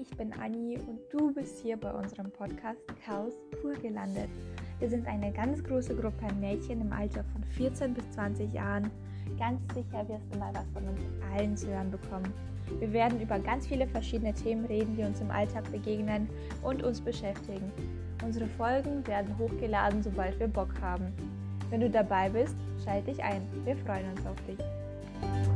ich bin Anni und Du bist hier bei unserem Podcast Chaos pur gelandet. Wir sind eine ganz große Gruppe an Mädchen im Alter von 14 bis 20 Jahren. Ganz sicher wirst du mal was von uns allen zu hören bekommen. Wir werden über ganz viele verschiedene Themen reden, die uns im Alltag begegnen und uns beschäftigen. Unsere Folgen werden hochgeladen, sobald wir Bock haben. Wenn du dabei bist, schalte dich ein. Wir freuen uns auf dich.